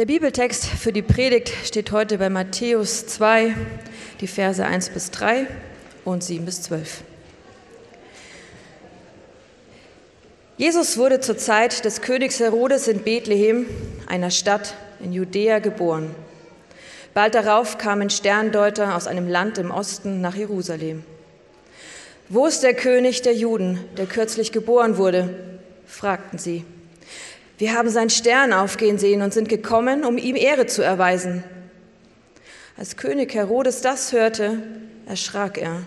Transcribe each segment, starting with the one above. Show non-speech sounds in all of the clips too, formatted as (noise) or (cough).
Der Bibeltext für die Predigt steht heute bei Matthäus 2, die Verse 1 bis 3 und 7 bis 12. Jesus wurde zur Zeit des Königs Herodes in Bethlehem, einer Stadt in Judäa, geboren. Bald darauf kamen Sterndeuter aus einem Land im Osten nach Jerusalem. Wo ist der König der Juden, der kürzlich geboren wurde? fragten sie. Wir haben seinen Stern aufgehen sehen und sind gekommen, um ihm Ehre zu erweisen. Als König Herodes das hörte, erschrak er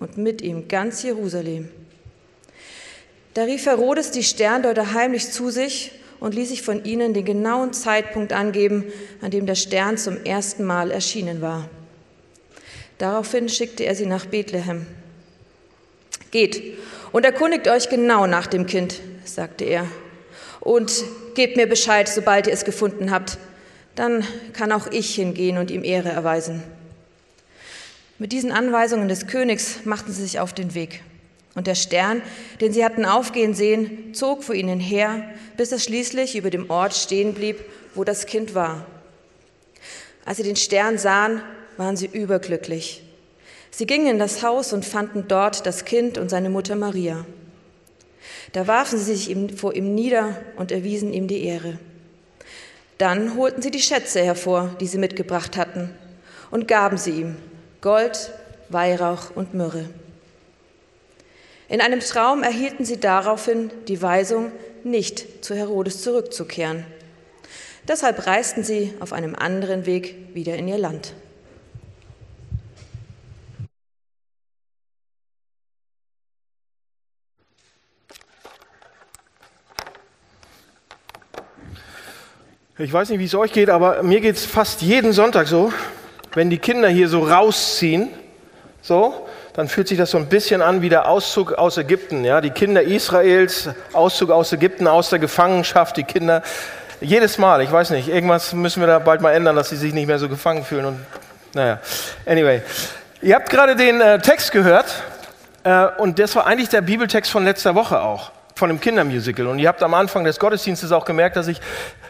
und mit ihm ganz Jerusalem. Da rief Herodes die Sterndeuter heimlich zu sich und ließ sich von ihnen den genauen Zeitpunkt angeben, an dem der Stern zum ersten Mal erschienen war. Daraufhin schickte er sie nach Bethlehem. Geht und erkundigt euch genau nach dem Kind, sagte er, und gebt mir Bescheid, sobald ihr es gefunden habt. Dann kann auch ich hingehen und ihm Ehre erweisen. Mit diesen Anweisungen des Königs machten sie sich auf den Weg. Und der Stern, den sie hatten aufgehen sehen, zog vor ihnen her, bis es schließlich über dem Ort stehen blieb, wo das Kind war. Als sie den Stern sahen, waren sie überglücklich. Sie gingen in das Haus und fanden dort das Kind und seine Mutter Maria. Da warfen sie sich vor ihm nieder und erwiesen ihm die Ehre. Dann holten sie die Schätze hervor, die sie mitgebracht hatten, und gaben sie ihm Gold, Weihrauch und Myrrhe. In einem Traum erhielten sie daraufhin die Weisung, nicht zu Herodes zurückzukehren. Deshalb reisten sie auf einem anderen Weg wieder in ihr Land. Ich weiß nicht, wie es euch geht, aber mir geht es fast jeden Sonntag so, wenn die Kinder hier so rausziehen, so, dann fühlt sich das so ein bisschen an wie der Auszug aus Ägypten. Ja? Die Kinder Israels, Auszug aus Ägypten, aus der Gefangenschaft, die Kinder. Jedes Mal, ich weiß nicht, irgendwas müssen wir da bald mal ändern, dass sie sich nicht mehr so gefangen fühlen. Und naja, anyway. Ihr habt gerade den äh, Text gehört äh, und das war eigentlich der Bibeltext von letzter Woche auch, von dem Kindermusical. Und ihr habt am Anfang des Gottesdienstes auch gemerkt, dass ich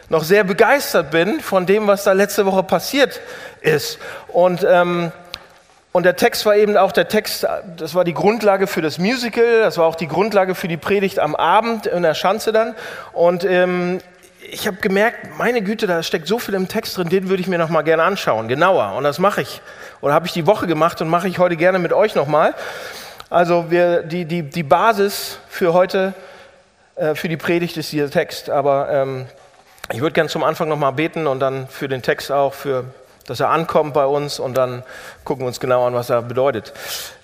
noch sehr begeistert bin von dem, was da letzte Woche passiert ist. Und ähm, und der Text war eben auch der Text, das war die Grundlage für das Musical, das war auch die Grundlage für die Predigt am Abend in der Schanze dann. Und ähm, ich habe gemerkt, meine Güte, da steckt so viel im Text drin, den würde ich mir noch mal gerne anschauen, genauer. Und das mache ich. Oder habe ich die Woche gemacht und mache ich heute gerne mit euch noch mal. Also wir, die, die, die Basis für heute, äh, für die Predigt ist dieser Text. Aber ähm, ich würde gerne zum Anfang noch mal beten und dann für den Text auch, für dass er ankommt bei uns und dann gucken wir uns genau an, was er bedeutet.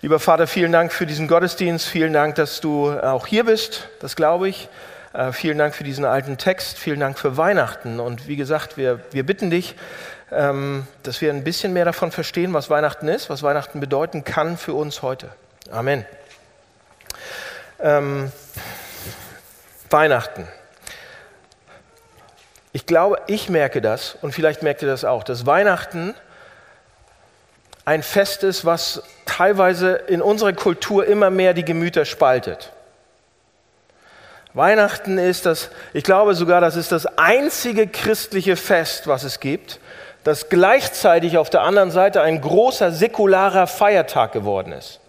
Lieber Vater, vielen Dank für diesen Gottesdienst, vielen Dank, dass du auch hier bist, das glaube ich. Äh, vielen Dank für diesen alten Text, vielen Dank für Weihnachten und wie gesagt, wir, wir bitten dich, ähm, dass wir ein bisschen mehr davon verstehen, was Weihnachten ist, was Weihnachten bedeuten kann für uns heute. Amen. Ähm, Weihnachten. Ich glaube, ich merke das und vielleicht merkt ihr das auch, dass Weihnachten ein Fest ist, was teilweise in unserer Kultur immer mehr die Gemüter spaltet. Weihnachten ist das, ich glaube sogar, das ist das einzige christliche Fest, was es gibt, das gleichzeitig auf der anderen Seite ein großer säkularer Feiertag geworden ist.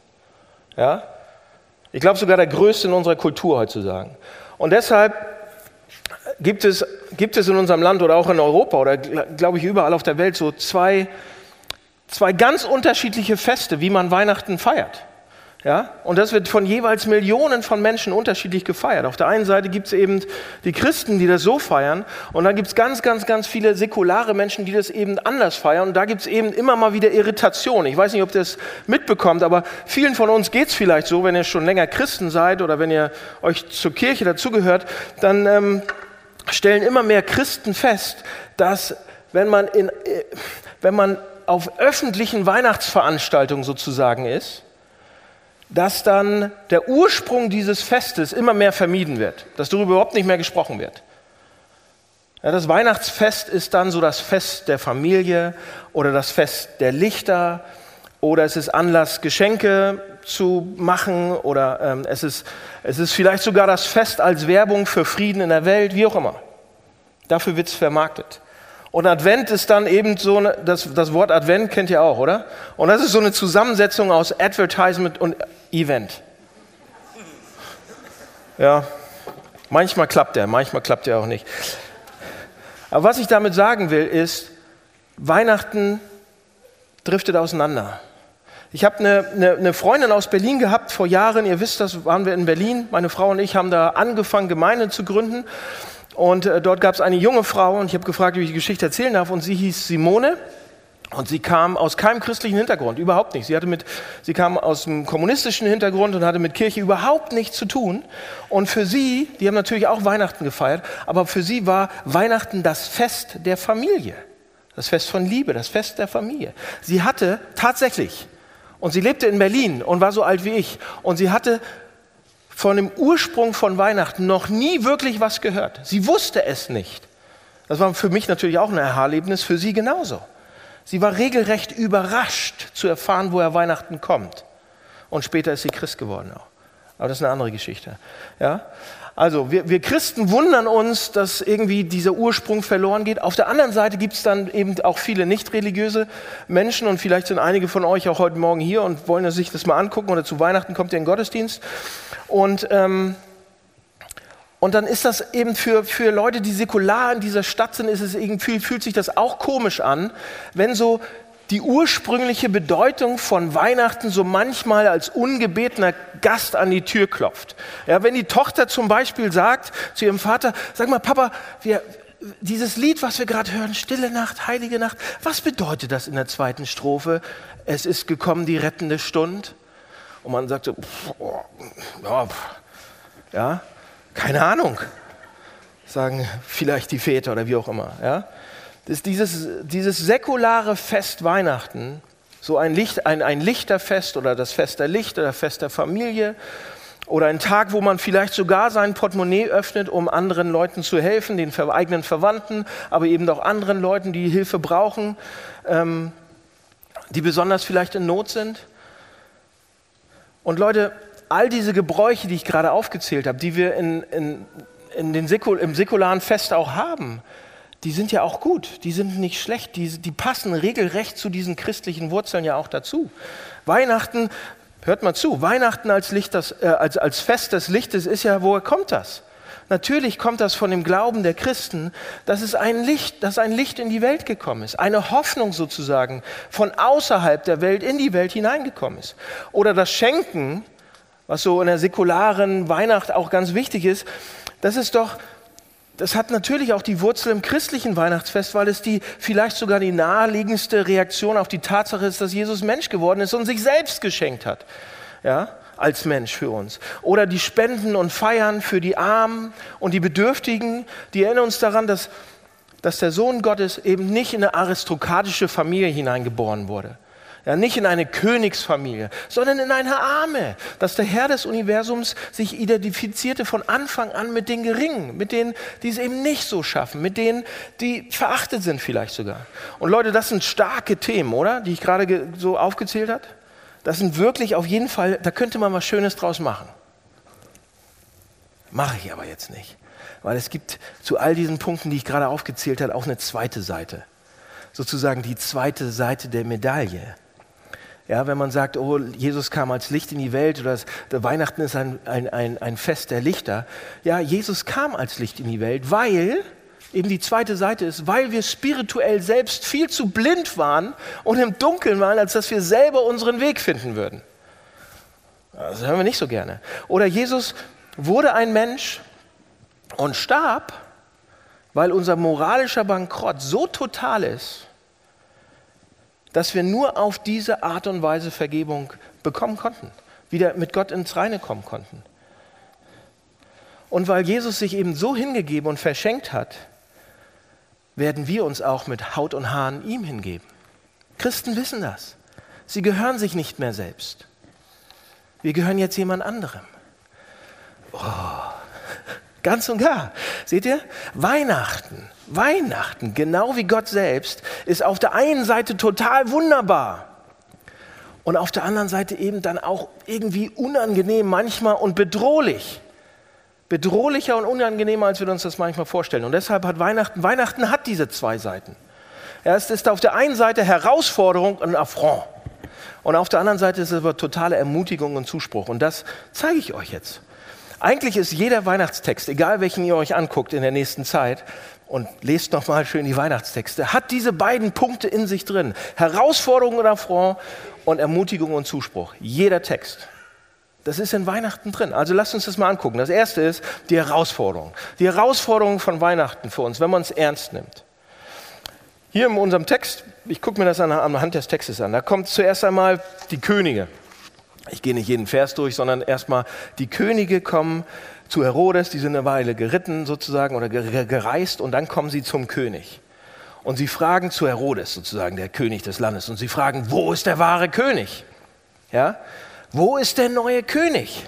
Ja? Ich glaube sogar der größte in unserer Kultur heutzutage. Und deshalb gibt es, gibt es in unserem Land oder auch in Europa oder glaube ich überall auf der Welt so zwei, zwei ganz unterschiedliche Feste, wie man Weihnachten feiert. Ja? Und das wird von jeweils Millionen von Menschen unterschiedlich gefeiert. Auf der einen Seite gibt es eben die Christen, die das so feiern, und dann gibt es ganz, ganz, ganz viele säkulare Menschen, die das eben anders feiern. Und da gibt es eben immer mal wieder Irritation. Ich weiß nicht, ob ihr das mitbekommt, aber vielen von uns geht es vielleicht so, wenn ihr schon länger Christen seid oder wenn ihr euch zur Kirche dazugehört, dann ähm, stellen immer mehr Christen fest, dass wenn man, in, äh, wenn man auf öffentlichen Weihnachtsveranstaltungen sozusagen ist, dass dann der Ursprung dieses Festes immer mehr vermieden wird, dass darüber überhaupt nicht mehr gesprochen wird. Ja, das Weihnachtsfest ist dann so das Fest der Familie oder das Fest der Lichter oder es ist Anlass, Geschenke zu machen oder ähm, es, ist, es ist vielleicht sogar das Fest als Werbung für Frieden in der Welt, wie auch immer. Dafür wird es vermarktet. Und Advent ist dann eben so, das, das Wort Advent kennt ihr auch, oder? Und das ist so eine Zusammensetzung aus Advertisement und Event. Ja, manchmal klappt er, manchmal klappt er auch nicht. Aber was ich damit sagen will, ist, Weihnachten driftet auseinander. Ich habe eine, eine, eine, Freundin aus Berlin gehabt vor Jahren, ihr wisst das, waren wir in Berlin. Meine Frau und ich haben da angefangen, Gemeinden zu gründen. Und äh, dort gab es eine junge Frau und ich habe gefragt, wie ich die Geschichte erzählen darf. Und sie hieß Simone. Und sie kam aus keinem christlichen Hintergrund, überhaupt nicht. Sie, hatte mit, sie kam aus einem kommunistischen Hintergrund und hatte mit Kirche überhaupt nichts zu tun. Und für sie, die haben natürlich auch Weihnachten gefeiert, aber für sie war Weihnachten das Fest der Familie. Das Fest von Liebe, das Fest der Familie. Sie hatte tatsächlich, und sie lebte in Berlin und war so alt wie ich, und sie hatte von dem Ursprung von Weihnachten noch nie wirklich was gehört. Sie wusste es nicht. Das war für mich natürlich auch ein Erlebnis, für sie genauso. Sie war regelrecht überrascht zu erfahren, woher Weihnachten kommt. Und später ist sie Christ geworden auch. Aber das ist eine andere Geschichte. Ja? Also wir, wir Christen wundern uns, dass irgendwie dieser Ursprung verloren geht. Auf der anderen Seite gibt es dann eben auch viele nicht religiöse Menschen und vielleicht sind einige von euch auch heute Morgen hier und wollen sich das mal angucken oder zu Weihnachten kommt ihr in den Gottesdienst. Und ähm, und dann ist das eben für, für Leute, die säkular in dieser Stadt sind, ist es irgendwie, fühlt sich das auch komisch an, wenn so die ursprüngliche Bedeutung von Weihnachten so manchmal als ungebetener Gast an die Tür klopft. Ja, wenn die Tochter zum Beispiel sagt zu ihrem Vater, sag mal, Papa, wir, dieses Lied, was wir gerade hören, Stille Nacht, Heilige Nacht, was bedeutet das in der zweiten Strophe? Es ist gekommen die rettende Stunde. Und man sagt so, pff, oh, ja, pff, ja, keine Ahnung, sagen vielleicht die Väter oder wie auch immer. Ja? Das dieses, dieses säkulare Fest Weihnachten, so ein, Licht, ein, ein Lichterfest oder das Fest der Licht oder Fest der Familie oder ein Tag, wo man vielleicht sogar sein Portemonnaie öffnet, um anderen Leuten zu helfen, den eigenen Verwandten, aber eben auch anderen Leuten, die Hilfe brauchen, ähm, die besonders vielleicht in Not sind. Und Leute, all diese Gebräuche, die ich gerade aufgezählt habe, die wir in, in, in den Säkul, im säkularen Fest auch haben, die sind ja auch gut, die sind nicht schlecht, die, die passen regelrecht zu diesen christlichen Wurzeln ja auch dazu. Weihnachten, hört mal zu, Weihnachten als, Licht, das, äh, als, als Fest des Lichtes ist ja, woher kommt das? Natürlich kommt das von dem Glauben der Christen, dass es ein Licht, dass ein Licht in die Welt gekommen ist, eine Hoffnung sozusagen von außerhalb der Welt in die Welt hineingekommen ist. Oder das Schenken, was so in der säkularen Weihnacht auch ganz wichtig ist, das ist doch, das hat natürlich auch die Wurzel im christlichen Weihnachtsfest, weil es die vielleicht sogar die naheliegendste Reaktion auf die Tatsache ist, dass Jesus Mensch geworden ist und sich selbst geschenkt hat. Ja, als Mensch für uns. Oder die Spenden und Feiern für die Armen und die Bedürftigen, die erinnern uns daran, dass, dass der Sohn Gottes eben nicht in eine aristokratische Familie hineingeboren wurde, ja, nicht in eine Königsfamilie, sondern in eine Arme. Dass der Herr des Universums sich identifizierte von Anfang an mit den Geringen, mit denen, die es eben nicht so schaffen, mit denen, die verachtet sind vielleicht sogar. Und Leute, das sind starke Themen, oder? Die ich gerade so aufgezählt habe. Das sind wirklich auf jeden Fall, da könnte man was Schönes draus machen. Mache ich aber jetzt nicht. Weil es gibt zu all diesen Punkten, die ich gerade aufgezählt habe, auch eine zweite Seite. Sozusagen die zweite Seite der Medaille. Ja, wenn man sagt, oh, Jesus kam als Licht in die Welt oder Weihnachten ist ein, ein, ein, ein Fest der Lichter. Ja, Jesus kam als Licht in die Welt, weil, eben die zweite Seite ist, weil wir spirituell selbst viel zu blind waren und im Dunkeln waren, als dass wir selber unseren Weg finden würden. Das hören wir nicht so gerne. Oder Jesus wurde ein Mensch und starb, weil unser moralischer Bankrott so total ist, dass wir nur auf diese Art und Weise Vergebung bekommen konnten, wieder mit Gott ins Reine kommen konnten. Und weil Jesus sich eben so hingegeben und verschenkt hat, werden wir uns auch mit Haut und Haaren ihm hingeben. Christen wissen das. Sie gehören sich nicht mehr selbst. Wir gehören jetzt jemand anderem. Oh, (laughs) ganz und gar. Seht ihr? Weihnachten Weihnachten, genau wie Gott selbst, ist auf der einen Seite total wunderbar und auf der anderen Seite eben dann auch irgendwie unangenehm manchmal und bedrohlich. Bedrohlicher und unangenehmer, als wir uns das manchmal vorstellen. Und deshalb hat Weihnachten, Weihnachten hat diese zwei Seiten. Es ist auf der einen Seite Herausforderung und Affront. Und auf der anderen Seite ist es aber totale Ermutigung und Zuspruch. Und das zeige ich euch jetzt. Eigentlich ist jeder Weihnachtstext, egal welchen ihr euch anguckt in der nächsten Zeit, und lest nochmal schön die Weihnachtstexte, hat diese beiden Punkte in sich drin. Herausforderung und Affront und Ermutigung und Zuspruch. Jeder Text. Das ist in Weihnachten drin. Also lasst uns das mal angucken. Das erste ist die Herausforderung. Die Herausforderung von Weihnachten für uns, wenn man es ernst nimmt. Hier in unserem Text, ich gucke mir das an, anhand des Textes an, da kommt zuerst einmal die Könige. Ich gehe nicht jeden Vers durch, sondern erstmal die Könige kommen zu Herodes, die sind eine Weile geritten sozusagen oder gereist und dann kommen sie zum König. Und sie fragen zu Herodes sozusagen, der König des Landes, und sie fragen, wo ist der wahre König? Ja? Wo ist der neue König?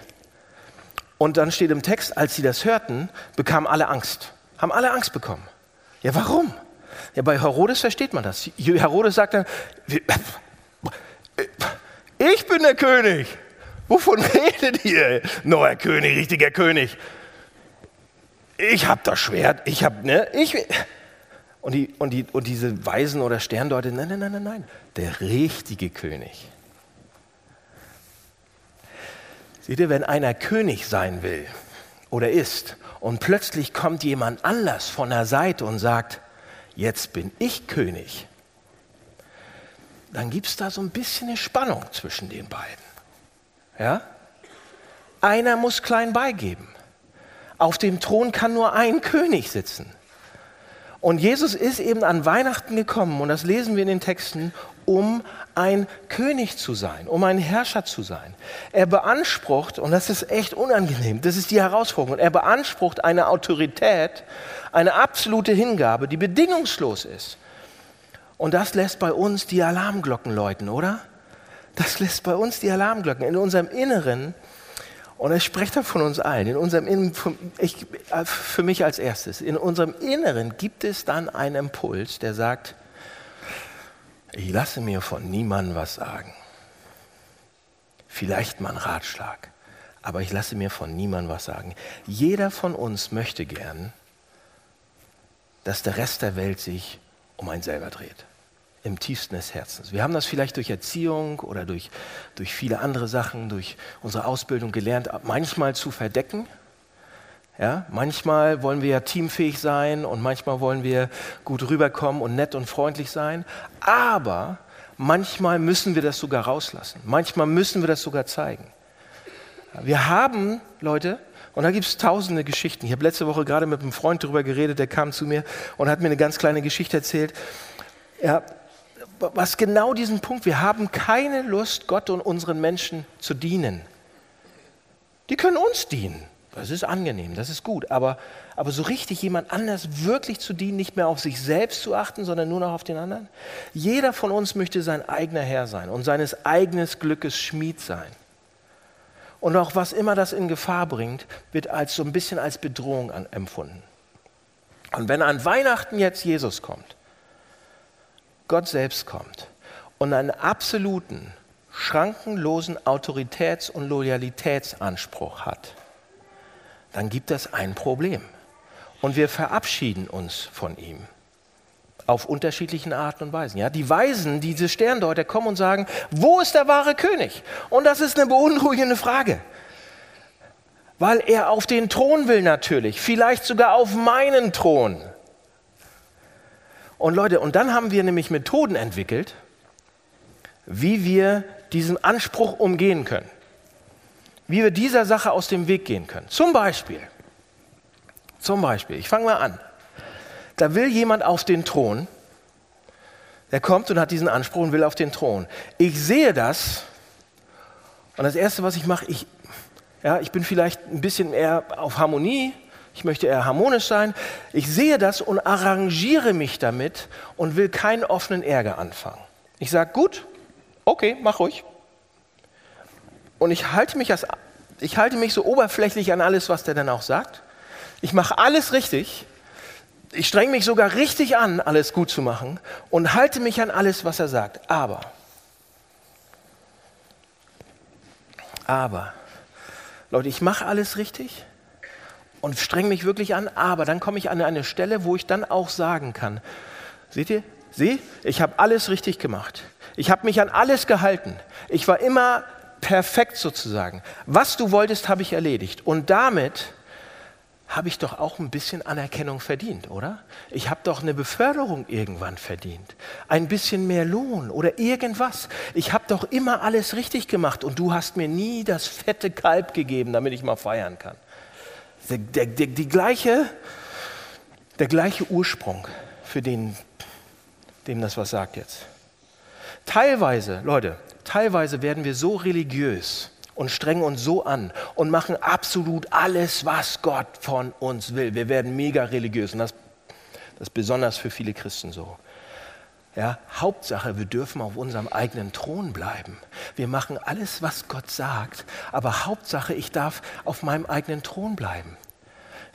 Und dann steht im Text, als sie das hörten, bekamen alle Angst. Haben alle Angst bekommen. Ja, warum? Ja, bei Herodes versteht man das. Herodes sagt dann, ich bin der König. Wovon (laughs) redet ihr? Neuer König, richtiger König. Ich habe das Schwert, ich habe, ne, ich. Und, die, und, die, und diese Weisen oder Sterndeuter, nein, nein, nein, nein, nein, der richtige König. Seht ihr, wenn einer König sein will oder ist und plötzlich kommt jemand anders von der Seite und sagt, jetzt bin ich König, dann gibt es da so ein bisschen eine Spannung zwischen den beiden. Ja? Einer muss klein beigeben. Auf dem Thron kann nur ein König sitzen. Und Jesus ist eben an Weihnachten gekommen, und das lesen wir in den Texten, um ein König zu sein, um ein Herrscher zu sein. Er beansprucht, und das ist echt unangenehm, das ist die Herausforderung, er beansprucht eine Autorität, eine absolute Hingabe, die bedingungslos ist. Und das lässt bei uns die Alarmglocken läuten, oder? Das lässt bei uns die Alarmglocken in unserem Inneren. Und es spricht da von uns allen. In unserem Inneren, ich, für mich als erstes, in unserem Inneren gibt es dann einen Impuls, der sagt, ich lasse mir von niemandem was sagen. Vielleicht mal einen Ratschlag, aber ich lasse mir von niemandem was sagen. Jeder von uns möchte gern, dass der Rest der Welt sich um einen selber dreht im tiefsten des Herzens. Wir haben das vielleicht durch Erziehung oder durch, durch viele andere Sachen, durch unsere Ausbildung gelernt, manchmal zu verdecken. Ja, manchmal wollen wir ja teamfähig sein und manchmal wollen wir gut rüberkommen und nett und freundlich sein. Aber manchmal müssen wir das sogar rauslassen. Manchmal müssen wir das sogar zeigen. Wir haben, Leute, und da gibt es tausende Geschichten. Ich habe letzte Woche gerade mit einem Freund darüber geredet, der kam zu mir und hat mir eine ganz kleine Geschichte erzählt. Ja, was genau diesen Punkt, wir haben keine Lust, Gott und unseren Menschen zu dienen. Die können uns dienen. Das ist angenehm, das ist gut. Aber, aber so richtig jemand anders wirklich zu dienen, nicht mehr auf sich selbst zu achten, sondern nur noch auf den anderen. Jeder von uns möchte sein eigener Herr sein und seines eigenen Glückes Schmied sein. Und auch was immer das in Gefahr bringt, wird als so ein bisschen als Bedrohung an, empfunden. Und wenn an Weihnachten jetzt Jesus kommt, Gott selbst kommt und einen absoluten, schrankenlosen Autoritäts- und Loyalitätsanspruch hat, dann gibt es ein Problem. Und wir verabschieden uns von ihm auf unterschiedlichen Arten und Weisen. Ja, die Weisen, diese Sterndeuter kommen und sagen, wo ist der wahre König? Und das ist eine beunruhigende Frage. Weil er auf den Thron will natürlich, vielleicht sogar auf meinen Thron. Und Leute, und dann haben wir nämlich Methoden entwickelt, wie wir diesen Anspruch umgehen können. Wie wir dieser Sache aus dem Weg gehen können. Zum Beispiel, zum Beispiel, ich fange mal an. Da will jemand auf den Thron, der kommt und hat diesen Anspruch und will auf den Thron. Ich sehe das und das Erste, was ich mache, ich, ja, ich bin vielleicht ein bisschen eher auf Harmonie, ich möchte eher harmonisch sein. Ich sehe das und arrangiere mich damit und will keinen offenen Ärger anfangen. Ich sage, gut, okay, mach ruhig. Und ich halte mich, als, ich halte mich so oberflächlich an alles, was der dann auch sagt. Ich mache alles richtig. Ich strenge mich sogar richtig an, alles gut zu machen und halte mich an alles, was er sagt. Aber, aber, Leute, ich mache alles richtig und streng mich wirklich an, aber dann komme ich an eine Stelle, wo ich dann auch sagen kann, seht ihr, sieh, ich habe alles richtig gemacht. Ich habe mich an alles gehalten. Ich war immer perfekt sozusagen. Was du wolltest, habe ich erledigt. Und damit habe ich doch auch ein bisschen Anerkennung verdient, oder? Ich habe doch eine Beförderung irgendwann verdient. Ein bisschen mehr Lohn oder irgendwas. Ich habe doch immer alles richtig gemacht und du hast mir nie das fette Kalb gegeben, damit ich mal feiern kann. Der, der, der, die gleiche, der gleiche Ursprung, für den, dem das was sagt jetzt. Teilweise, Leute, teilweise werden wir so religiös, und strengen uns so an und machen absolut alles, was Gott von uns will. Wir werden mega religiös und das, das ist besonders für viele Christen so. Ja, Hauptsache, wir dürfen auf unserem eigenen Thron bleiben. Wir machen alles, was Gott sagt, aber Hauptsache, ich darf auf meinem eigenen Thron bleiben.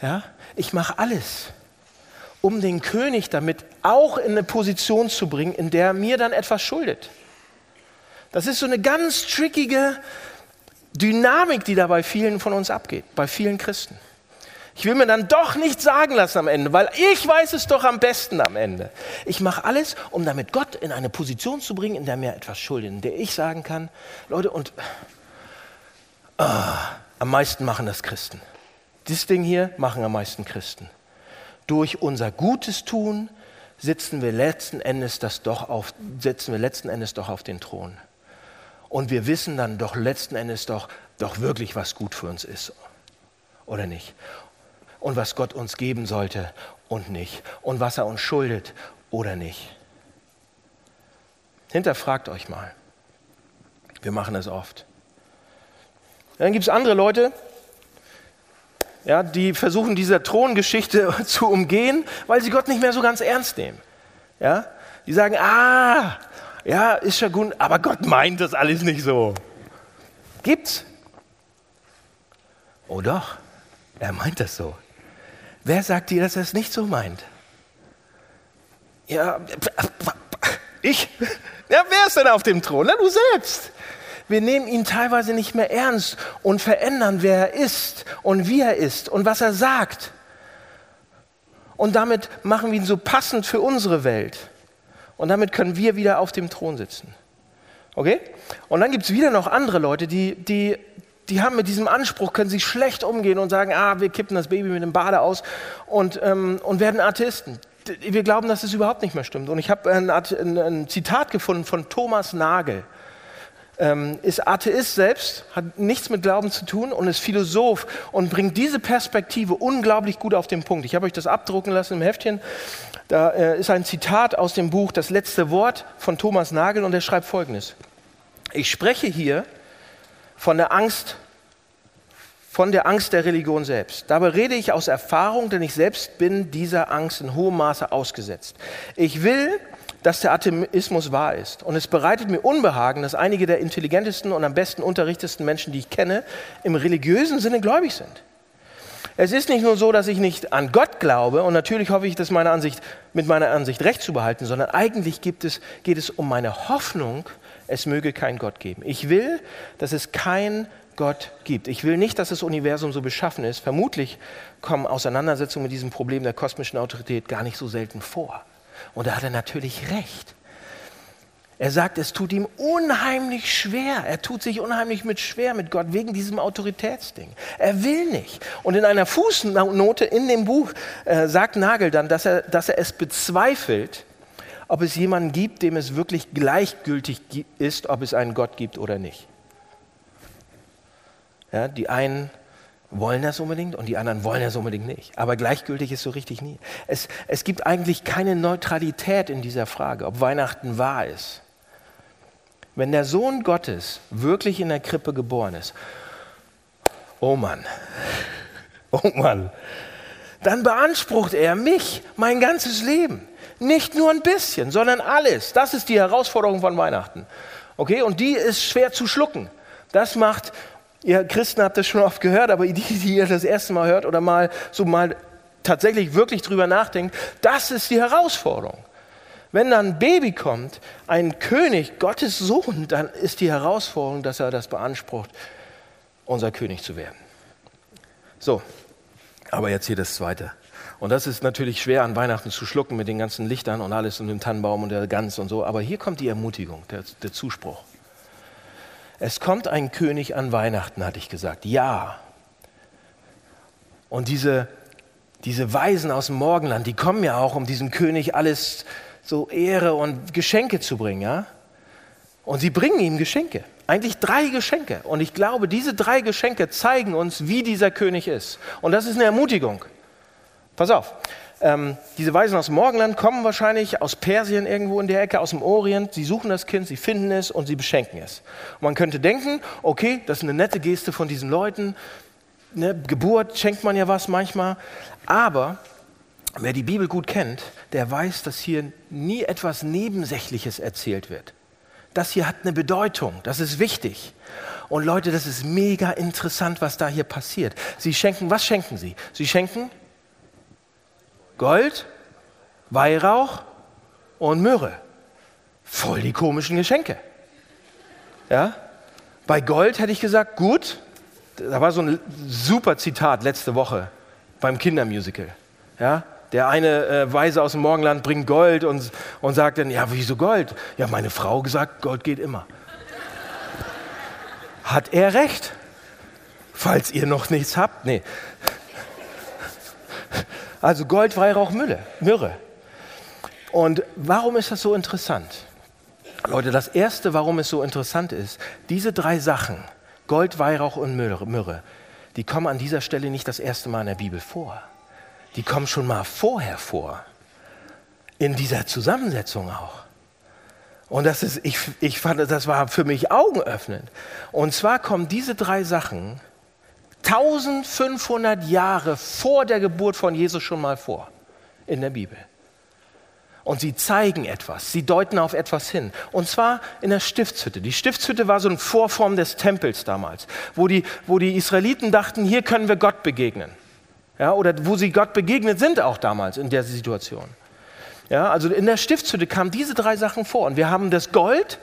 Ja, ich mache alles, um den König damit auch in eine Position zu bringen, in der er mir dann etwas schuldet. Das ist so eine ganz trickige Dynamik, die da bei vielen von uns abgeht, bei vielen Christen. Ich will mir dann doch nicht sagen lassen am Ende, weil ich weiß es doch am besten am Ende. Ich mache alles, um damit Gott in eine Position zu bringen, in der mir etwas schuldet, in der ich sagen kann, Leute, und oh, am meisten machen das Christen. Dieses Ding hier machen am meisten Christen. Durch unser Gutes tun sitzen wir letzten Endes das doch auf, setzen wir letzten Endes doch auf den Thron. Und wir wissen dann doch letzten Endes doch, doch wirklich, was gut für uns ist. Oder nicht? Und was Gott uns geben sollte und nicht. Und was er uns schuldet oder nicht. Hinterfragt euch mal. Wir machen es oft. Dann gibt es andere Leute, ja, die versuchen diese Throngeschichte (laughs) zu umgehen, weil sie Gott nicht mehr so ganz ernst nehmen. Ja? Die sagen, ah, ja, ist ja gut, aber Gott meint das alles nicht so. Gibt's? Oh doch, er meint das so. Wer sagt dir, dass er es nicht so meint? Ja, ich? Ja, wer ist denn auf dem Thron? Na, du selbst. Wir nehmen ihn teilweise nicht mehr ernst und verändern, wer er ist und wie er ist und was er sagt. Und damit machen wir ihn so passend für unsere Welt. Und damit können wir wieder auf dem Thron sitzen. Okay? Und dann gibt es wieder noch andere Leute, die, die, die haben mit diesem Anspruch, können sie schlecht umgehen und sagen, ah, wir kippen das Baby mit dem Bade aus und, ähm, und werden Atheisten. Wir glauben, dass es das überhaupt nicht mehr stimmt. Und ich habe ein, ein, ein Zitat gefunden von Thomas Nagel ähm, ist Atheist selbst, hat nichts mit Glauben zu tun und ist Philosoph und bringt diese Perspektive unglaublich gut auf den Punkt. Ich habe euch das abdrucken lassen im Heftchen. Da äh, ist ein Zitat aus dem Buch Das letzte Wort von Thomas Nagel und er schreibt folgendes. Ich spreche hier von der Angst, von der Angst der Religion selbst. Dabei rede ich aus Erfahrung, denn ich selbst bin dieser Angst in hohem Maße ausgesetzt. Ich will dass der Atheismus wahr ist. Und es bereitet mir Unbehagen, dass einige der intelligentesten und am besten unterrichtesten Menschen, die ich kenne, im religiösen Sinne gläubig sind. Es ist nicht nur so, dass ich nicht an Gott glaube und natürlich hoffe ich, dass meine Ansicht, mit meiner Ansicht recht zu behalten, sondern eigentlich es, geht es um meine Hoffnung, es möge keinen Gott geben. Ich will, dass es keinen Gott gibt. Ich will nicht, dass das Universum so beschaffen ist. Vermutlich kommen Auseinandersetzungen mit diesem Problem der kosmischen Autorität gar nicht so selten vor. Und da hat er natürlich recht. Er sagt, es tut ihm unheimlich schwer. Er tut sich unheimlich mit schwer mit Gott wegen diesem Autoritätsding. Er will nicht. Und in einer Fußnote in dem Buch äh, sagt Nagel dann, dass er, dass er es bezweifelt, ob es jemanden gibt, dem es wirklich gleichgültig ist, ob es einen Gott gibt oder nicht. Ja, die einen wollen das unbedingt und die anderen wollen das unbedingt nicht. Aber gleichgültig ist so richtig nie. Es, es gibt eigentlich keine Neutralität in dieser Frage, ob Weihnachten wahr ist. Wenn der Sohn Gottes wirklich in der Krippe geboren ist, oh Mann, (laughs) oh Mann, dann beansprucht er mich, mein ganzes Leben. Nicht nur ein bisschen, sondern alles. Das ist die Herausforderung von Weihnachten. Okay, und die ist schwer zu schlucken. Das macht Ihr Christen habt das schon oft gehört, aber die, die ihr das erste Mal hört oder mal so mal tatsächlich wirklich drüber nachdenkt, das ist die Herausforderung. Wenn dann ein Baby kommt, ein König, Gottes Sohn, dann ist die Herausforderung, dass er das beansprucht, unser König zu werden. So, Aber jetzt hier das zweite. Und das ist natürlich schwer an Weihnachten zu schlucken mit den ganzen Lichtern und alles und dem Tannenbaum und der Gans und so. Aber hier kommt die Ermutigung, der, der Zuspruch. Es kommt ein König an Weihnachten, hatte ich gesagt. Ja. Und diese, diese Weisen aus dem Morgenland, die kommen ja auch, um diesem König alles so Ehre und Geschenke zu bringen, ja? Und sie bringen ihm Geschenke. Eigentlich drei Geschenke. Und ich glaube, diese drei Geschenke zeigen uns, wie dieser König ist. Und das ist eine Ermutigung. Pass auf. Ähm, diese Weisen aus dem Morgenland kommen wahrscheinlich aus Persien irgendwo in der Ecke, aus dem Orient. Sie suchen das Kind, sie finden es und sie beschenken es. Und man könnte denken, okay, das ist eine nette Geste von diesen Leuten. Ne, Geburt schenkt man ja was manchmal. Aber wer die Bibel gut kennt, der weiß, dass hier nie etwas Nebensächliches erzählt wird. Das hier hat eine Bedeutung, das ist wichtig. Und Leute, das ist mega interessant, was da hier passiert. Sie schenken, was schenken sie? Sie schenken Gold, Weihrauch und Myrrhe. Voll die komischen Geschenke. Ja? Bei Gold hätte ich gesagt, gut, da war so ein super Zitat letzte Woche beim Kindermusical. Ja? Der eine äh, Weise aus dem Morgenland bringt Gold und, und sagt dann, ja, wieso Gold? Ja, meine Frau gesagt, Gold geht immer. Hat er recht? Falls ihr noch nichts habt, nee. Also Gold, Weihrauch, Mülle, Myrrhe. Und warum ist das so interessant? Leute, das Erste, warum es so interessant ist, diese drei Sachen, Gold, Weihrauch und Myrrhe, die kommen an dieser Stelle nicht das erste Mal in der Bibel vor. Die kommen schon mal vorher vor. In dieser Zusammensetzung auch. Und das ist, ich, ich fand, das war für mich augenöffnend. Und zwar kommen diese drei Sachen 1500 Jahre vor der Geburt von Jesus schon mal vor in der Bibel. Und sie zeigen etwas, sie deuten auf etwas hin. Und zwar in der Stiftshütte. Die Stiftshütte war so eine Vorform des Tempels damals, wo die, wo die Israeliten dachten, hier können wir Gott begegnen. Ja, oder wo sie Gott begegnet sind auch damals in der Situation. Ja, also in der Stiftshütte kamen diese drei Sachen vor. Und wir haben das Gold,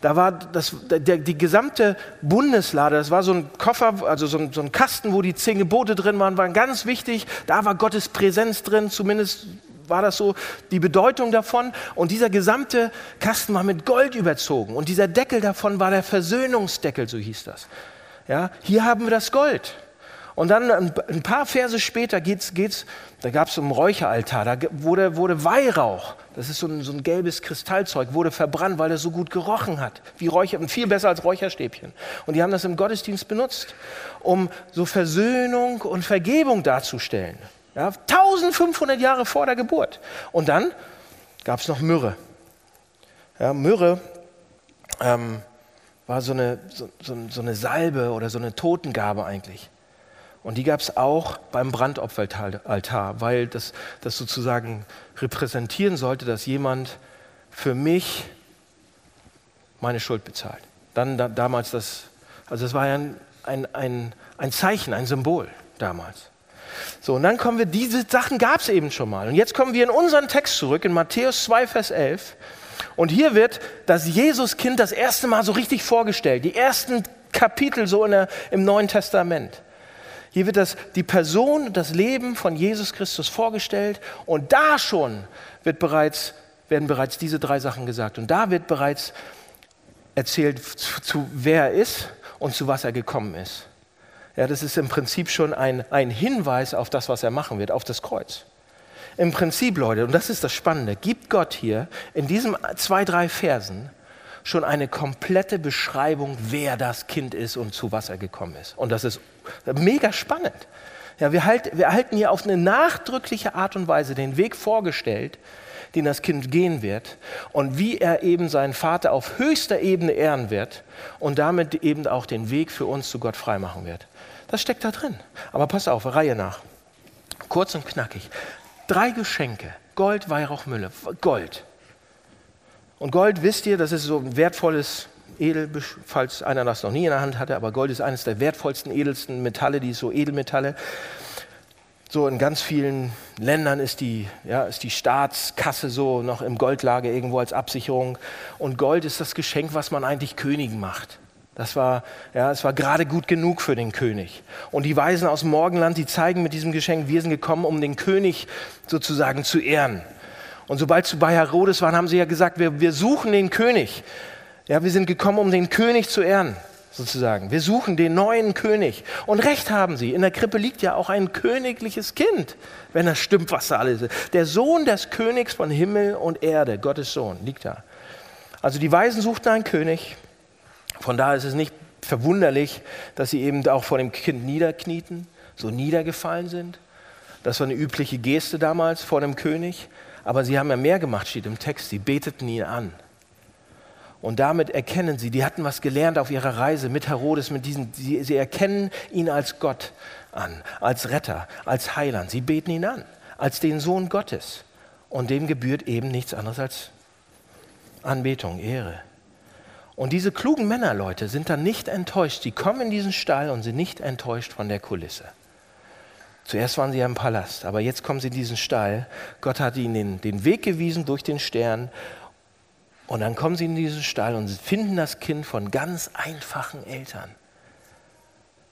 da war das, der, die gesamte Bundeslade, das war so ein Koffer, also so ein, so ein Kasten, wo die zehn Gebote drin waren, waren ganz wichtig. Da war Gottes Präsenz drin, zumindest war das so die Bedeutung davon. Und dieser gesamte Kasten war mit Gold überzogen. Und dieser Deckel davon war der Versöhnungsdeckel, so hieß das. Ja, hier haben wir das Gold. Und dann ein paar Verse später geht's, geht's, da gab es einen Räucheraltar, da wurde, wurde Weihrauch, das ist so ein, so ein gelbes Kristallzeug, wurde verbrannt, weil das so gut gerochen hat, wie Räucher, viel besser als Räucherstäbchen. Und die haben das im Gottesdienst benutzt, um so Versöhnung und Vergebung darzustellen. Ja, 1500 Jahre vor der Geburt. Und dann gab es noch Myrrhe. Ja, Myrrhe ähm, war so eine, so, so, so eine Salbe oder so eine Totengabe eigentlich. Und die gab es auch beim Brandopferaltar, weil das, das sozusagen repräsentieren sollte, dass jemand für mich meine Schuld bezahlt. Dann da, damals das, also es war ja ein, ein, ein, ein Zeichen, ein Symbol damals. So, und dann kommen wir, diese Sachen gab es eben schon mal. Und jetzt kommen wir in unseren Text zurück, in Matthäus 2, Vers 11. Und hier wird das Jesuskind das erste Mal so richtig vorgestellt. Die ersten Kapitel so der, im Neuen Testament. Hier wird das, die Person das Leben von Jesus Christus vorgestellt und da schon wird bereits, werden bereits diese drei Sachen gesagt. Und da wird bereits erzählt, zu, zu wer er ist und zu was er gekommen ist. Ja, das ist im Prinzip schon ein, ein Hinweis auf das, was er machen wird, auf das Kreuz. Im Prinzip, Leute, und das ist das Spannende, gibt Gott hier in diesen zwei, drei Versen schon eine komplette Beschreibung, wer das Kind ist und zu was er gekommen ist. Und das ist mega spannend. Ja, wir, halt, wir erhalten hier auf eine nachdrückliche Art und Weise den Weg vorgestellt, den das Kind gehen wird und wie er eben seinen Vater auf höchster Ebene ehren wird und damit eben auch den Weg für uns zu Gott freimachen wird. Das steckt da drin. Aber pass auf, Reihe nach. Kurz und knackig. Drei Geschenke. Gold, Weihrauch, Mülle. Gold. Und Gold, wisst ihr, das ist so ein wertvolles Edel, falls einer das noch nie in der Hand hatte, aber Gold ist eines der wertvollsten, edelsten Metalle, die so Edelmetalle. So in ganz vielen Ländern ist die, ja, ist die Staatskasse so noch im Goldlager irgendwo als Absicherung. Und Gold ist das Geschenk, was man eigentlich Königen macht. Das war, ja, es war gerade gut genug für den König. Und die Weisen aus dem Morgenland, die zeigen mit diesem Geschenk, wir sind gekommen, um den König sozusagen zu ehren. Und sobald sie bei Herodes waren, haben sie ja gesagt, wir, wir suchen den König. Ja, wir sind gekommen, um den König zu ehren, sozusagen. Wir suchen den neuen König. Und recht haben sie. In der Krippe liegt ja auch ein königliches Kind, wenn das stimmt, was da alles ist. Der Sohn des Königs von Himmel und Erde, Gottes Sohn, liegt da. Also die Weisen suchten einen König. Von daher ist es nicht verwunderlich, dass sie eben auch vor dem Kind niederknieten, so niedergefallen sind. Das war eine übliche Geste damals vor dem König. Aber sie haben ja mehr gemacht, steht im Text. Sie beteten ihn an. Und damit erkennen sie, die hatten was gelernt auf ihrer Reise mit Herodes, mit diesen, sie, sie erkennen ihn als Gott an, als Retter, als Heiland. Sie beten ihn an, als den Sohn Gottes. Und dem gebührt eben nichts anderes als Anbetung, Ehre. Und diese klugen Männerleute sind dann nicht enttäuscht. Die kommen in diesen Stall und sind nicht enttäuscht von der Kulisse. Zuerst waren sie ja im Palast, aber jetzt kommen sie in diesen Stall. Gott hat ihnen den, den Weg gewiesen durch den Stern. Und dann kommen sie in diesen Stall und finden das Kind von ganz einfachen Eltern.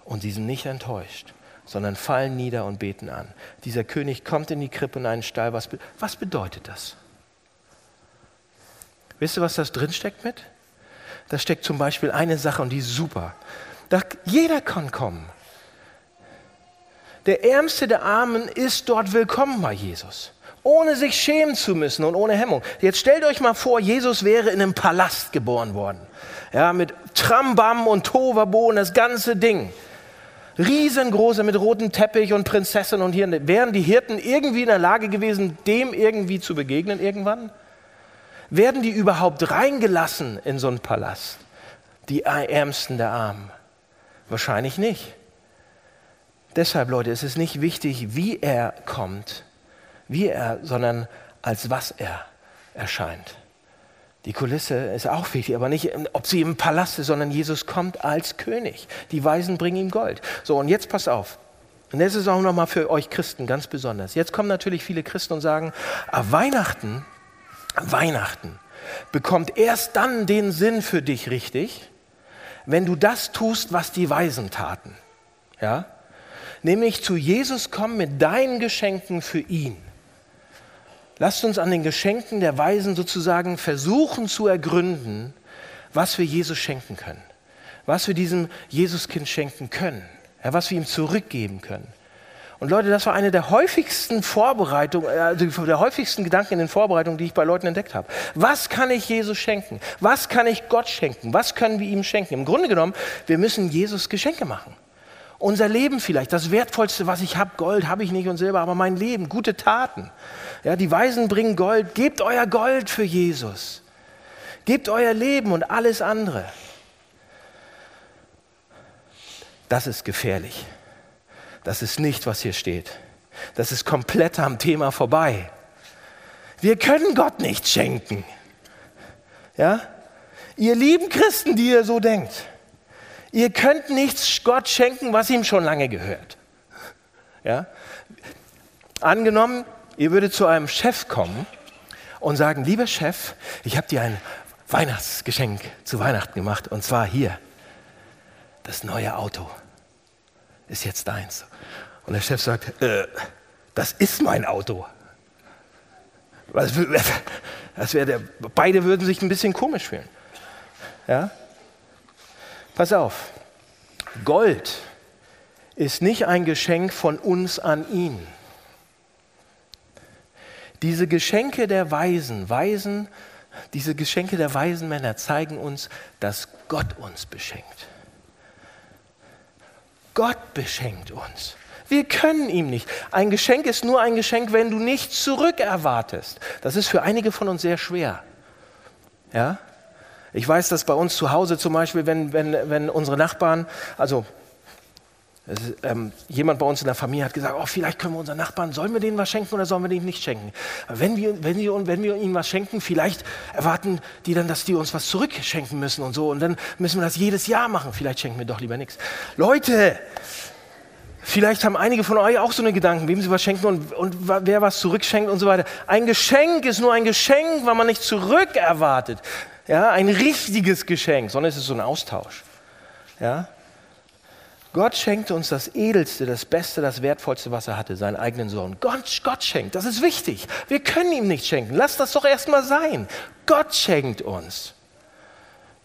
Und sie sind nicht enttäuscht, sondern fallen nieder und beten an. Dieser König kommt in die Krippe in einen Stall. Was, was bedeutet das? Wisst ihr, was das drinsteckt mit? da steckt zum Beispiel eine Sache und die ist super. Da, jeder kann kommen. Der Ärmste der Armen ist dort willkommen bei Jesus, ohne sich schämen zu müssen und ohne Hemmung. Jetzt stellt euch mal vor, Jesus wäre in einem Palast geboren worden. Ja, mit Trambam und Tovabo und das ganze Ding. Riesengroße mit rotem Teppich und Prinzessin und hier. Wären die Hirten irgendwie in der Lage gewesen, dem irgendwie zu begegnen irgendwann? Werden die überhaupt reingelassen in so einen Palast? Die Ärmsten der Armen? Wahrscheinlich nicht. Deshalb, Leute, ist es nicht wichtig, wie er kommt, wie er, sondern als was er erscheint. Die Kulisse ist auch wichtig, aber nicht, ob sie im Palast ist, sondern Jesus kommt als König. Die Weisen bringen ihm Gold. So, und jetzt pass auf. Und das ist auch nochmal für euch Christen ganz besonders. Jetzt kommen natürlich viele Christen und sagen, ah, Weihnachten Weihnachten bekommt erst dann den Sinn für dich richtig, wenn du das tust, was die Weisen taten. Ja? Nämlich zu Jesus kommen mit deinen Geschenken für ihn. Lasst uns an den Geschenken der Weisen sozusagen versuchen zu ergründen, was wir Jesus schenken können, was wir diesem Jesuskind schenken können, ja, was wir ihm zurückgeben können. Und Leute, das war eine der häufigsten Vorbereitungen, also der häufigsten Gedanken in den Vorbereitungen, die ich bei Leuten entdeckt habe. Was kann ich Jesus schenken? Was kann ich Gott schenken? Was können wir ihm schenken? Im Grunde genommen, wir müssen Jesus Geschenke machen. Unser Leben vielleicht, das Wertvollste, was ich habe, Gold habe ich nicht und Silber, aber mein Leben, gute Taten. Ja, die Weisen bringen Gold. Gebt euer Gold für Jesus. Gebt euer Leben und alles andere. Das ist gefährlich. Das ist nicht, was hier steht. Das ist komplett am Thema vorbei. Wir können Gott nichts schenken. Ja? Ihr lieben Christen, die ihr so denkt, ihr könnt nichts Gott schenken, was ihm schon lange gehört. Ja? Angenommen, ihr würdet zu einem Chef kommen und sagen, lieber Chef, ich habe dir ein Weihnachtsgeschenk zu Weihnachten gemacht und zwar hier, das neue Auto ist jetzt deins. Und der Chef sagt, äh, das ist mein Auto. (laughs) Das wäre der, beide würden sich ein bisschen komisch fühlen. Ja? Pass auf. Gold ist nicht ein Geschenk von uns an ihn. Diese Geschenke der Weisen, Weisen, diese Geschenke der weisen Männer zeigen uns, dass Gott uns beschenkt. Gott beschenkt uns. Wir können ihm nicht. Ein Geschenk ist nur ein Geschenk, wenn du nichts zurückerwartest. Das ist für einige von uns sehr schwer. Ja? Ich weiß, dass bei uns zu Hause zum Beispiel, wenn, wenn, wenn unsere Nachbarn, also ähm, jemand bei uns in der Familie hat gesagt, oh, vielleicht können wir unseren Nachbarn, sollen wir denen was schenken oder sollen wir denen nicht schenken? Wenn wir, wenn, wir, wenn wir ihnen was schenken, vielleicht erwarten die dann, dass die uns was zurückschenken müssen und so. Und dann müssen wir das jedes Jahr machen. Vielleicht schenken wir doch lieber nichts. Leute, vielleicht haben einige von euch auch so eine Gedanken, wem sie was schenken und, und wer was zurückschenkt und so weiter. Ein Geschenk ist nur ein Geschenk, weil man nicht zurückerwartet. Ja, ein richtiges Geschenk, sondern es ist so ein Austausch. Ja? Gott schenkt uns das Edelste, das Beste, das Wertvollste, was er hatte, seinen eigenen Sohn. Gott, Gott schenkt, das ist wichtig. Wir können ihm nicht schenken. Lass das doch erstmal sein. Gott schenkt uns.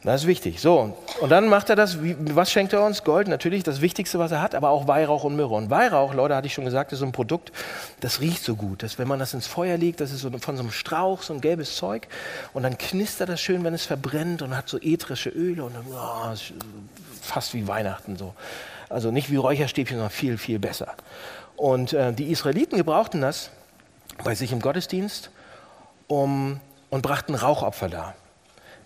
Das ist wichtig. So, und dann macht er das, was schenkt er uns? Gold, natürlich das Wichtigste, was er hat, aber auch Weihrauch und Myrrhe. Und Weihrauch, Leute, hatte ich schon gesagt, ist so ein Produkt, das riecht so gut. Dass, wenn man das ins Feuer legt, das ist so von so einem Strauch, so ein gelbes Zeug. Und dann knistert das schön, wenn es verbrennt und hat so ätherische Öle und dann, oh, fast wie Weihnachten so. Also nicht wie Räucherstäbchen, sondern viel, viel besser. Und äh, die Israeliten gebrauchten das bei sich im Gottesdienst um, und brachten Rauchopfer dar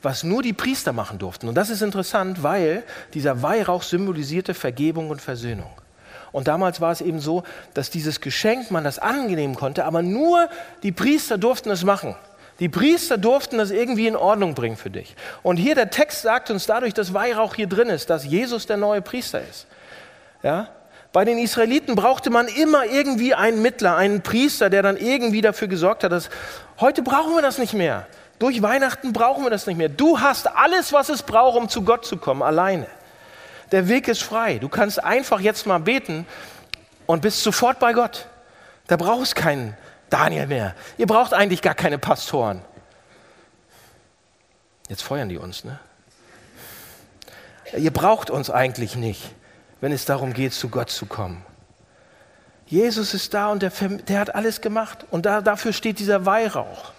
was nur die Priester machen durften. Und das ist interessant, weil dieser Weihrauch symbolisierte Vergebung und Versöhnung. Und damals war es eben so, dass dieses Geschenk man das angenehmen konnte, aber nur die Priester durften es machen. Die Priester durften das irgendwie in Ordnung bringen für dich. Und hier der Text sagt uns dadurch, dass Weihrauch hier drin ist, dass Jesus der neue Priester ist. Ja? Bei den Israeliten brauchte man immer irgendwie einen Mittler, einen Priester, der dann irgendwie dafür gesorgt hat, dass heute brauchen wir das nicht mehr. Durch Weihnachten brauchen wir das nicht mehr. Du hast alles, was es braucht, um zu Gott zu kommen, alleine. Der Weg ist frei. Du kannst einfach jetzt mal beten und bist sofort bei Gott. Da brauchst keinen Daniel mehr. Ihr braucht eigentlich gar keine Pastoren. Jetzt feuern die uns, ne? Ihr braucht uns eigentlich nicht, wenn es darum geht, zu Gott zu kommen. Jesus ist da und der, der hat alles gemacht. Und da, dafür steht dieser Weihrauch.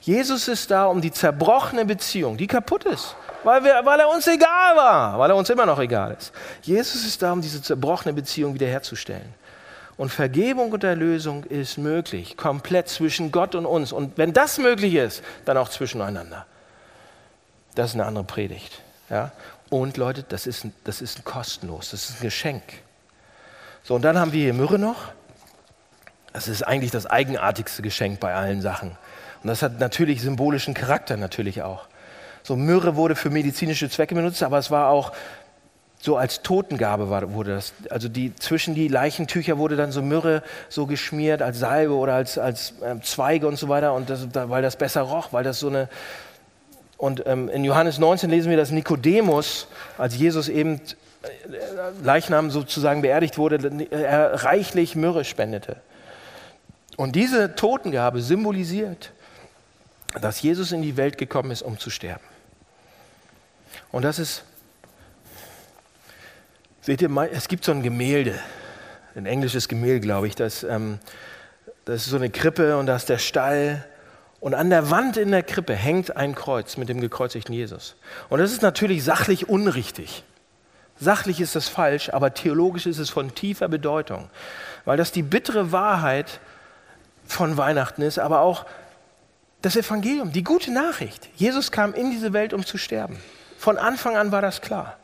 Jesus ist da, um die zerbrochene Beziehung, die kaputt ist, weil, wir, weil er uns egal war, weil er uns immer noch egal ist. Jesus ist da, um diese zerbrochene Beziehung wiederherzustellen. Und Vergebung und Erlösung ist möglich, komplett zwischen Gott und uns. Und wenn das möglich ist, dann auch zwischeneinander. Das ist eine andere Predigt. Ja? Und Leute, das ist, das ist kostenlos, das ist ein Geschenk. So, und dann haben wir hier Myrrhe noch. Das ist eigentlich das eigenartigste Geschenk bei allen Sachen. Und das hat natürlich symbolischen Charakter natürlich auch. So Myrrhe wurde für medizinische Zwecke benutzt, aber es war auch so als Totengabe war, wurde das. Also die, zwischen die Leichentücher wurde dann so Myrrhe so geschmiert als Salbe oder als, als äh, Zweige und so weiter, und das, weil das besser roch, weil das so eine. Und ähm, in Johannes 19 lesen wir, dass Nikodemus, als Jesus eben äh, Leichnam sozusagen beerdigt wurde, er reichlich Myrrhe spendete. Und diese Totengabe symbolisiert dass Jesus in die Welt gekommen ist, um zu sterben. Und das ist, seht ihr, es gibt so ein Gemälde, ein englisches Gemälde, glaube ich, das, ähm, das ist so eine Krippe und da ist der Stall. Und an der Wand in der Krippe hängt ein Kreuz mit dem gekreuzigten Jesus. Und das ist natürlich sachlich unrichtig. Sachlich ist das falsch, aber theologisch ist es von tiefer Bedeutung, weil das die bittere Wahrheit von Weihnachten ist, aber auch das Evangelium, die gute Nachricht. Jesus kam in diese Welt, um zu sterben. Von Anfang an war das klar.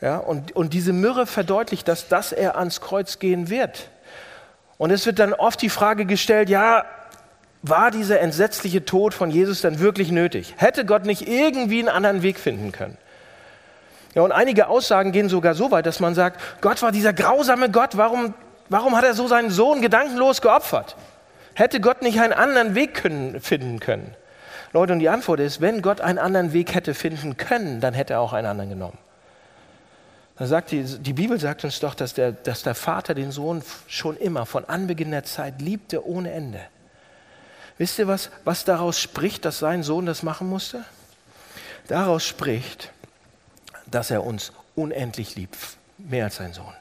Ja, und, und diese Myrrhe verdeutlicht, dass, dass er ans Kreuz gehen wird. Und es wird dann oft die Frage gestellt, ja, war dieser entsetzliche Tod von Jesus dann wirklich nötig? Hätte Gott nicht irgendwie einen anderen Weg finden können? Ja, und einige Aussagen gehen sogar so weit, dass man sagt, Gott war dieser grausame Gott, warum, warum hat er so seinen Sohn gedankenlos geopfert? Hätte Gott nicht einen anderen Weg können, finden können? Leute, und die Antwort ist, wenn Gott einen anderen Weg hätte finden können, dann hätte er auch einen anderen genommen. Da sagt die, die Bibel sagt uns doch, dass der, dass der Vater den Sohn schon immer, von Anbeginn der Zeit, liebte ohne Ende. Wisst ihr, was, was daraus spricht, dass sein Sohn das machen musste? Daraus spricht, dass er uns unendlich liebt, mehr als sein Sohn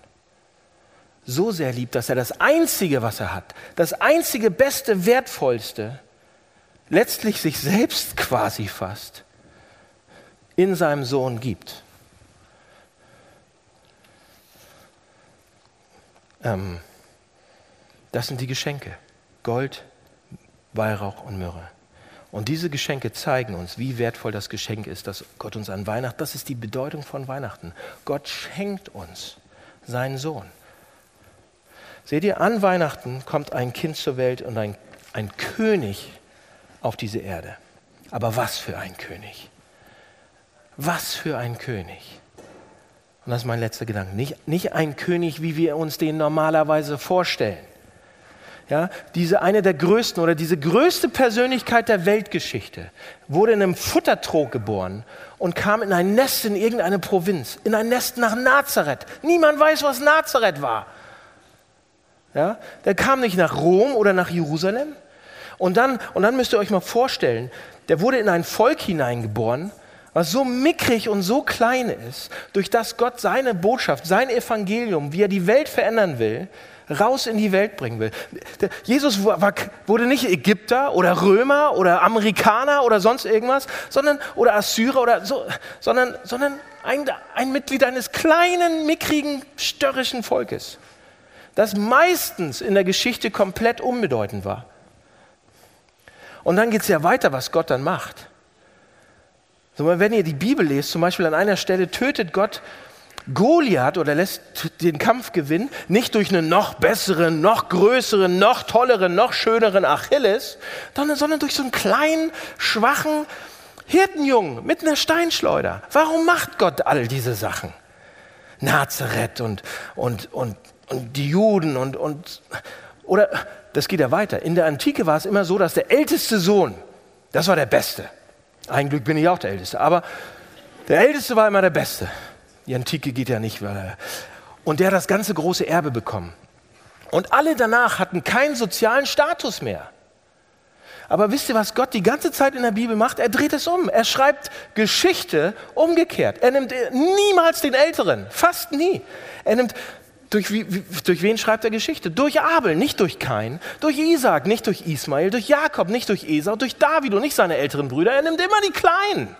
so sehr liebt, dass er das Einzige, was er hat, das einzige Beste, Wertvollste, letztlich sich selbst quasi fast, in seinem Sohn gibt. Ähm, das sind die Geschenke. Gold, Weihrauch und Myrrhe. Und diese Geschenke zeigen uns, wie wertvoll das Geschenk ist, das Gott uns an Weihnachten, das ist die Bedeutung von Weihnachten. Gott schenkt uns seinen Sohn. Seht ihr, an Weihnachten kommt ein Kind zur Welt und ein, ein König auf diese Erde. Aber was für ein König? Was für ein König? Und das ist mein letzter Gedanke. Nicht, nicht ein König, wie wir uns den normalerweise vorstellen. ja, diese eine der größten oder diese größte Persönlichkeit der Weltgeschichte, wurde in einem Futtertrog geboren und kam in ein Nest in irgendeine Provinz, in ein Nest nach Nazareth. Niemand weiß, was Nazareth war. Ja, der kam nicht nach Rom oder nach Jerusalem. Und dann, und dann müsst ihr euch mal vorstellen, der wurde in ein Volk hineingeboren, was so mickrig und so klein ist, durch das Gott seine Botschaft, sein Evangelium, wie er die Welt verändern will, raus in die Welt bringen will. Jesus wurde nicht Ägypter oder Römer oder Amerikaner oder sonst irgendwas, sondern oder Assyrer oder so, sondern, sondern ein, ein Mitglied eines kleinen, mickrigen, störrischen Volkes, das meistens in der Geschichte komplett unbedeutend war. Und dann geht es ja weiter, was Gott dann macht. Wenn ihr die Bibel lest, zum Beispiel an einer Stelle tötet Gott Goliath oder lässt den Kampf gewinnen, nicht durch einen noch besseren, noch größeren, noch tolleren, noch schöneren Achilles, sondern durch so einen kleinen, schwachen Hirtenjungen mit einer Steinschleuder. Warum macht Gott all diese Sachen? Nazareth und, und, und, und die Juden und, und, oder, das geht ja weiter. In der Antike war es immer so, dass der älteste Sohn, das war der Beste. Ein Glück bin ich auch der Älteste, aber der Älteste war immer der Beste. Die Antike geht ja nicht. Und der hat das ganze große Erbe bekommen. Und alle danach hatten keinen sozialen Status mehr. Aber wisst ihr, was Gott die ganze Zeit in der Bibel macht? Er dreht es um. Er schreibt Geschichte umgekehrt. Er nimmt niemals den Älteren, fast nie. Er nimmt, durch, durch wen schreibt er Geschichte? Durch Abel, nicht durch Kain. Durch Isaac, nicht durch Ismael. Durch Jakob, nicht durch Esau. Durch David und nicht seine älteren Brüder. Er nimmt immer die Kleinen.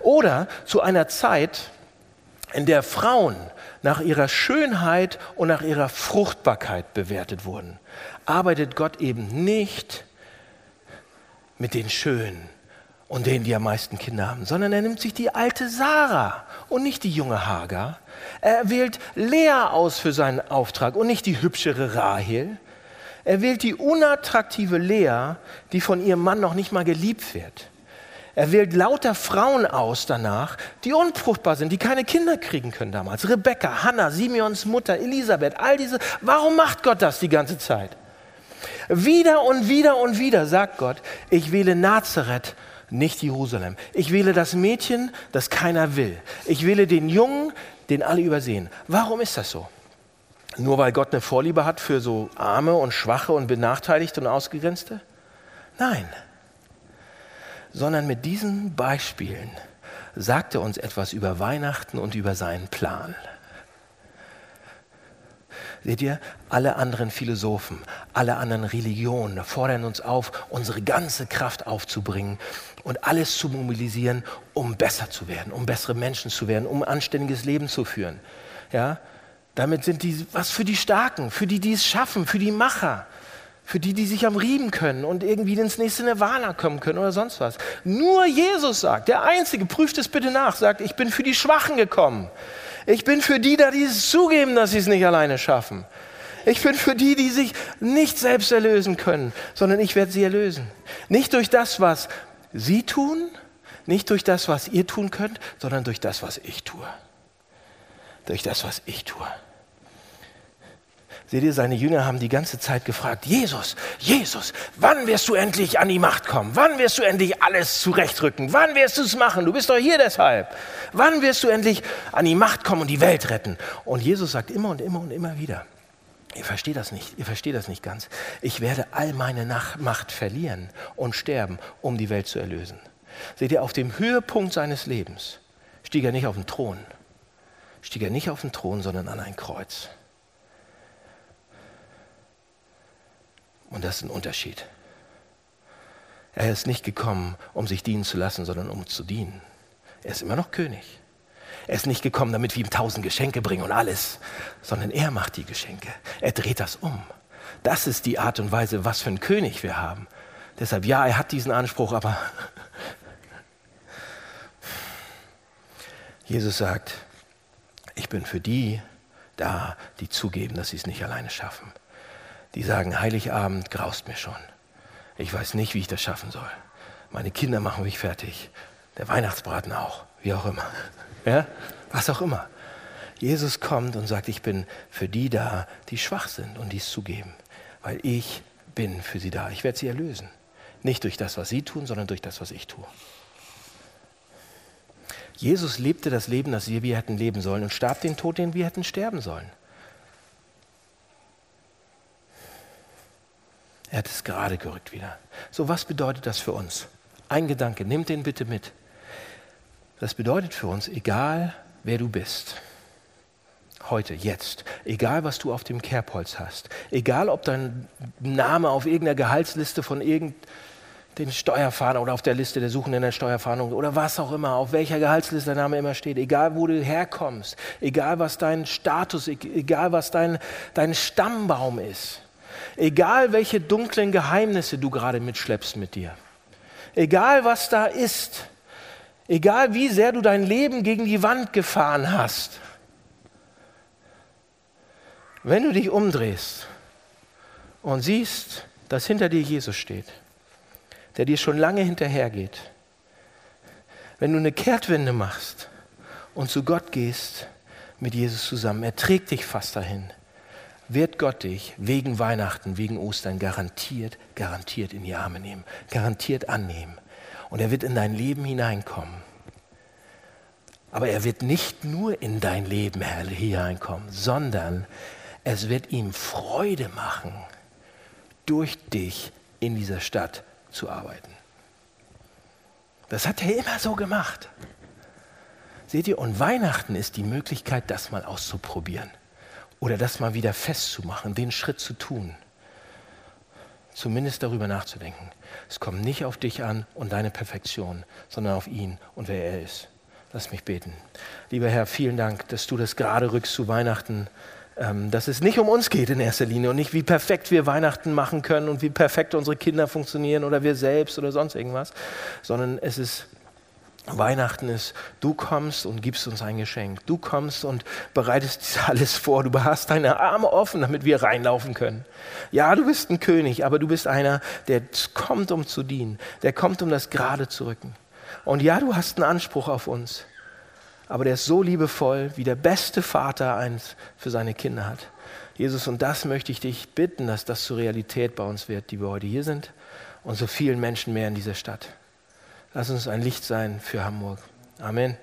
Oder zu einer Zeit, in der Frauen nach ihrer Schönheit und nach ihrer Fruchtbarkeit bewertet wurden, arbeitet Gott eben nicht mit den Schönen und denen, die am meisten Kinder haben, sondern er nimmt sich die alte Sarah und nicht die junge Hagar. Er wählt Lea aus für seinen Auftrag und nicht die hübschere Rahel. Er wählt die unattraktive Lea, die von ihrem Mann noch nicht mal geliebt wird. Er wählt lauter Frauen aus danach, die unfruchtbar sind, die keine Kinder kriegen können damals. Rebekka, Hannah, Simeons Mutter, Elisabeth, all diese. Warum macht Gott das die ganze Zeit? Wieder und wieder und wieder sagt Gott, ich wähle Nazareth, nicht Jerusalem. Ich wähle das Mädchen, das keiner will. Ich wähle den Jungen, den alle übersehen. Warum ist das so? Nur weil Gott eine Vorliebe hat für so arme und schwache und benachteiligte und ausgegrenzte? Nein sondern mit diesen Beispielen sagt er uns etwas über Weihnachten und über seinen Plan. Seht ihr, alle anderen Philosophen, alle anderen Religionen fordern uns auf, unsere ganze Kraft aufzubringen und alles zu mobilisieren, um besser zu werden, um bessere Menschen zu werden, um ein anständiges Leben zu führen. Ja? Damit sind die was für die Starken, für die, die es schaffen, für die Macher für die, die sich am Rieben können und irgendwie ins nächste Nirvana kommen können oder sonst was. Nur Jesus sagt, der Einzige, prüft es bitte nach, sagt, ich bin für die Schwachen gekommen. Ich bin für die da, die es zugeben, dass sie es nicht alleine schaffen. Ich bin für die, die sich nicht selbst erlösen können, sondern ich werde sie erlösen. Nicht durch das, was sie tun, nicht durch das, was ihr tun könnt, sondern durch das, was ich tue. Durch das, was ich tue. Seht ihr, seine Jünger haben die ganze Zeit gefragt, Jesus, Jesus, wann wirst du endlich an die Macht kommen? Wann wirst du endlich alles zurechtrücken? Wann wirst du es machen? Du bist doch hier deshalb. Wann wirst du endlich an die Macht kommen und die Welt retten? Und Jesus sagt immer und immer und immer wieder, Ihr versteht das nicht, ihr versteht das nicht ganz. Ich werde all meine Macht verlieren und sterben, um die Welt zu erlösen. Seht ihr, auf dem Höhepunkt seines Lebens stieg er nicht auf den Thron, stieg er nicht auf den Thron, sondern an ein Kreuz. Und das ist ein Unterschied. Er ist nicht gekommen, um sich dienen zu lassen, sondern um zu dienen. Er ist immer noch König. Er ist nicht gekommen, damit wir ihm tausend Geschenke bringen und alles, sondern er macht die Geschenke. Er dreht das um. Das ist die Art und Weise, was für einen König wir haben. Deshalb, ja, er hat diesen Anspruch, aber Jesus sagt, ich bin für die da, die zugeben, dass sie es nicht alleine schaffen die sagen, Heiligabend graust mir schon. Ich weiß nicht, wie ich das schaffen soll. Meine Kinder machen mich fertig. Der Weihnachtsbraten auch, wie auch immer. Ja? Was auch immer. Jesus kommt und sagt, ich bin für die da, die schwach sind und dies zugeben. weil ich bin für sie da. Ich werde sie erlösen. Nicht durch das, was sie tun, sondern durch das, was ich tue. Jesus lebte das Leben, das wir hätten leben sollen und starb den Tod, den wir hätten sterben sollen. Er hat es gerade gerückt wieder. So, was bedeutet das für uns? Ein Gedanke, nimm den bitte mit. Das bedeutet für uns, egal wer du bist, heute, jetzt, egal was du auf dem Kerbholz hast, egal ob dein Name auf irgendeiner Gehaltsliste von irgendeinem Steuerfahnder oder auf der Liste der Suchenden der Steuerfahndung oder was auch immer, auf welcher Gehaltsliste der Name immer steht, egal wo du herkommst, egal was dein Status, egal was dein, dein Stammbaum ist, egal welche dunklen Geheimnisse du gerade mitschleppst mit dir, egal was da ist, egal wie sehr du dein Leben gegen die Wand gefahren hast, wenn du dich umdrehst und siehst, dass hinter dir Jesus steht, der dir schon lange hinterhergeht, wenn du eine Kehrtwende machst und zu Gott gehst mit Jesus zusammen, er trägt dich fast dahin, wird Gott dich wegen Weihnachten, wegen Ostern garantiert, garantiert in die Arme nehmen, garantiert annehmen. Und er wird in dein Leben hineinkommen. Aber er wird nicht nur in dein Leben hineinkommen, sondern es wird ihm Freude machen, durch dich in dieser Stadt zu arbeiten. Das hat er immer so gemacht. Seht ihr, und Weihnachten ist die Möglichkeit, das mal auszuprobieren oder das mal wieder festzumachen, den Schritt zu tun. Zumindest darüber nachzudenken. Es kommt nicht auf dich an und deine Perfektion, sondern auf ihn und wer er ist. Lass mich beten. Lieber Herr, vielen Dank, dass du das gerade rückst zu Weihnachten ähm, dass es nicht um uns geht in erster Linie und nicht, wie perfekt wir Weihnachten machen können und wie perfekt unsere Kinder funktionieren oder wir selbst oder sonst irgendwas, sondern es ist Weihnachten ist, du kommst und gibst uns ein Geschenk. Du kommst und bereitest (laughs) alles vor. Du hast deine Arme offen, damit wir reinlaufen können. Ja, du bist ein König, aber du bist einer, der kommt, um zu dienen. Der kommt, um das gerade zu rücken. Und ja, du hast einen Anspruch auf uns aber der ist so liebevoll, wie der beste Vater eins für seine Kinder hat. Jesus, und das möchte ich dich bitten, dass das zur Realität bei uns wird, die wir heute hier sind und so vielen Menschen mehr in dieser Stadt. Lass uns ein Licht sein für Hamburg. Amen.